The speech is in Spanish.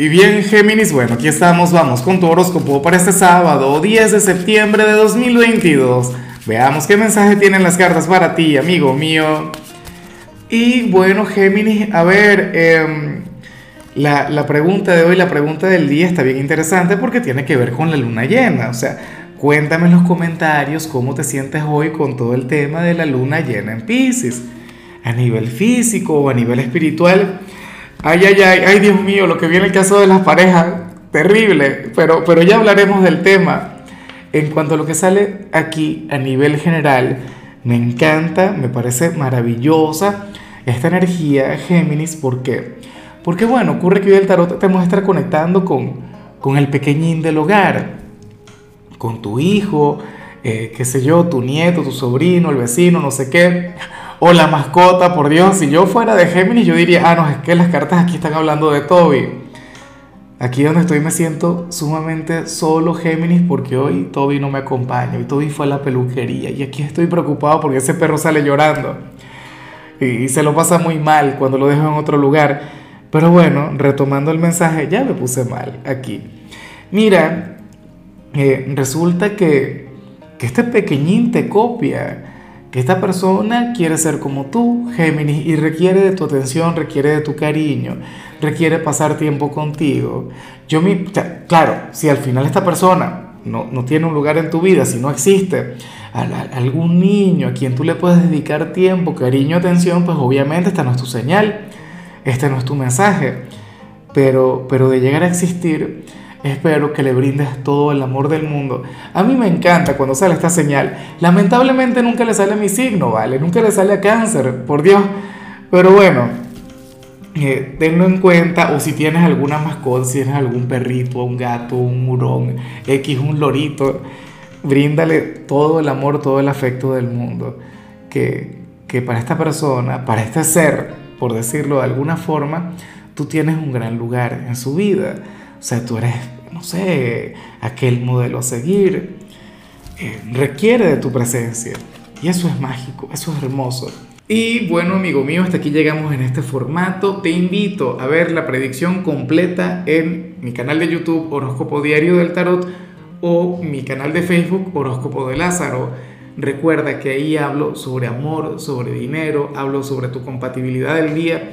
Y bien, Géminis, bueno, aquí estamos, vamos con tu horóscopo para este sábado, 10 de septiembre de 2022. Veamos qué mensaje tienen las cartas para ti, amigo mío. Y bueno, Géminis, a ver, em, la, la pregunta de hoy, la pregunta del día está bien interesante porque tiene que ver con la luna llena. O sea, cuéntame en los comentarios cómo te sientes hoy con todo el tema de la luna llena en Pisces. A nivel físico o a nivel espiritual Ay, ay, ay, ay, Dios mío, lo que viene el caso de las parejas, terrible, pero, pero ya hablaremos del tema. En cuanto a lo que sale aquí a nivel general, me encanta, me parece maravillosa esta energía Géminis, ¿por qué? Porque bueno, ocurre que hoy el tarot te muestra conectando con, con el pequeñín del hogar, con tu hijo, eh, qué sé yo, tu nieto, tu sobrino, el vecino, no sé qué o la mascota, por Dios, si yo fuera de Géminis, yo diría, ah, no, es que las cartas aquí están hablando de Toby. Aquí donde estoy me siento sumamente solo Géminis porque hoy Toby no me acompaña, hoy Toby fue a la peluquería y aquí estoy preocupado porque ese perro sale llorando y, se lo pasa muy mal cuando lo dejo en otro lugar. Pero bueno, retomando el mensaje, ya me puse mal aquí. Mira, eh, resulta que, que este pequeñín te copia que esta persona quiere ser como tú, Géminis, y requiere de tu atención, requiere de tu cariño, requiere pasar tiempo contigo. Yo mi, claro, si al final esta persona no, no tiene un lugar en tu vida, si no existe algún niño a quien tú le puedes dedicar tiempo, cariño, atención, pues obviamente esta no es tu señal, este no es tu mensaje. Pero, pero de llegar a existir, Espero que le brindes todo el amor del mundo. A mí me encanta cuando sale esta señal. Lamentablemente nunca le sale a mi signo, ¿vale? Nunca le sale a cáncer, por Dios. Pero bueno, eh, tenlo en cuenta. O si tienes alguna mascota, si tienes algún perrito, un gato, un murón, X, un lorito, bríndale todo el amor, todo el afecto del mundo. Que, que para esta persona, para este ser, por decirlo de alguna forma, tú tienes un gran lugar en su vida. O sea, tú eres, no sé, aquel modelo a seguir. Eh, requiere de tu presencia. Y eso es mágico, eso es hermoso. Y bueno, amigo mío, hasta aquí llegamos en este formato. Te invito a ver la predicción completa en mi canal de YouTube Horóscopo Diario del Tarot o mi canal de Facebook Horóscopo de Lázaro. Recuerda que ahí hablo sobre amor, sobre dinero, hablo sobre tu compatibilidad del día